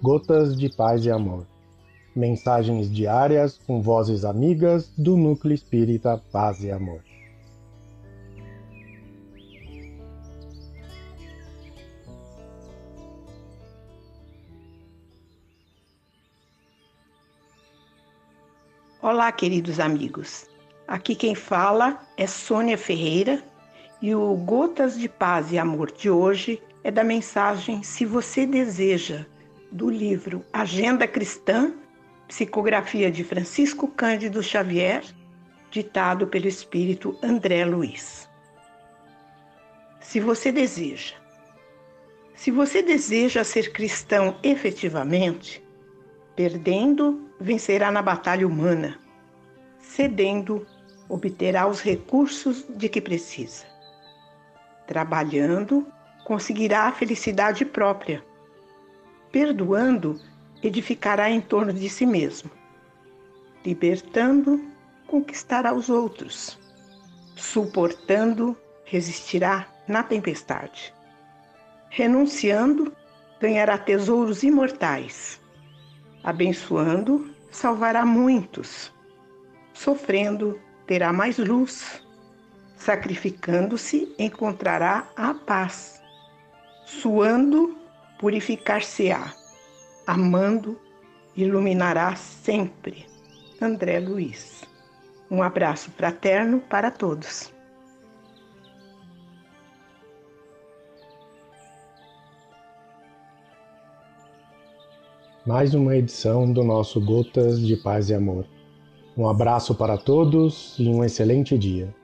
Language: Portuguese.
Gotas de Paz e Amor. Mensagens diárias com vozes amigas do Núcleo Espírita Paz e Amor. Olá, queridos amigos. Aqui quem fala é Sônia Ferreira e o Gotas de Paz e Amor de hoje é da mensagem Se Você Deseja, do livro Agenda Cristã, psicografia de Francisco Cândido Xavier, ditado pelo espírito André Luiz. Se você deseja. Se você deseja ser cristão efetivamente, perdendo, vencerá na batalha humana, cedendo, obterá os recursos de que precisa. Trabalhando, conseguirá a felicidade própria. Perdoando, edificará em torno de si mesmo. Libertando, conquistará os outros. Suportando, resistirá na tempestade. Renunciando, ganhará tesouros imortais. Abençoando, salvará muitos. Sofrendo, terá mais luz. Sacrificando-se, encontrará a paz. Suando, purificar-se-á. Amando, iluminará sempre. André Luiz. Um abraço fraterno para todos. Mais uma edição do nosso Gotas de Paz e Amor. Um abraço para todos e um excelente dia.